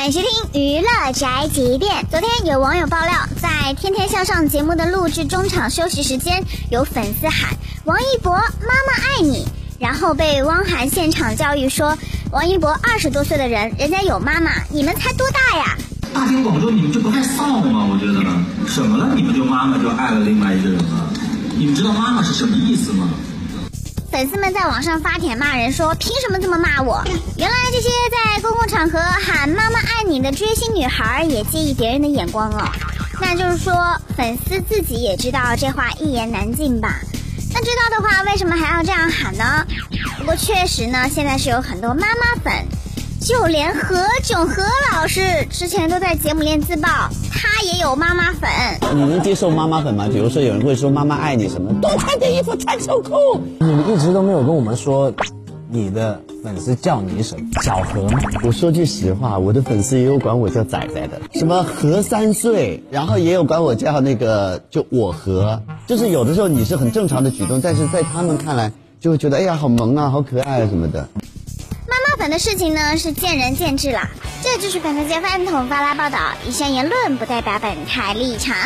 欢迎收听娱乐宅急便。昨天有网友爆料，在《天天向上》节目的录制中场休息时间，有粉丝喊“王一博妈妈爱你”，然后被汪涵现场教育说：“王一博二十多岁的人，人家有妈妈，你们才多大呀？”大庭广众，你们这不太臊吗？我觉得，什么了？你们就妈妈就爱了另外一个人了？你们知道妈妈是什么意思吗？粉丝们在网上发帖骂人说：“凭什么这么骂我？”原来这些场合喊“妈妈爱你”的追星女孩也介意别人的眼光哦。那就是说，粉丝自己也知道这话一言难尽吧？那知道的话，为什么还要这样喊呢？不过确实呢，现在是有很多妈妈粉。就连何炅何老师之前都在节目里自曝，他也有妈妈粉。你能接受妈妈粉吗？比如说有人会说妈妈爱你什么，多穿点衣服，穿秋裤。你们一直都没有跟我们说，你的粉丝叫你什么？小何吗？我说句实话，我的粉丝也有管我叫仔仔的，什么何三岁，然后也有管我叫那个就我何，就是有的时候你是很正常的举动，但是在他们看来就会觉得哎呀好萌啊，好可爱啊什么的。妈妈粉的事情呢是见仁见智啦，这就是本台 F M 统发来报道，以上言论不代表本台立场。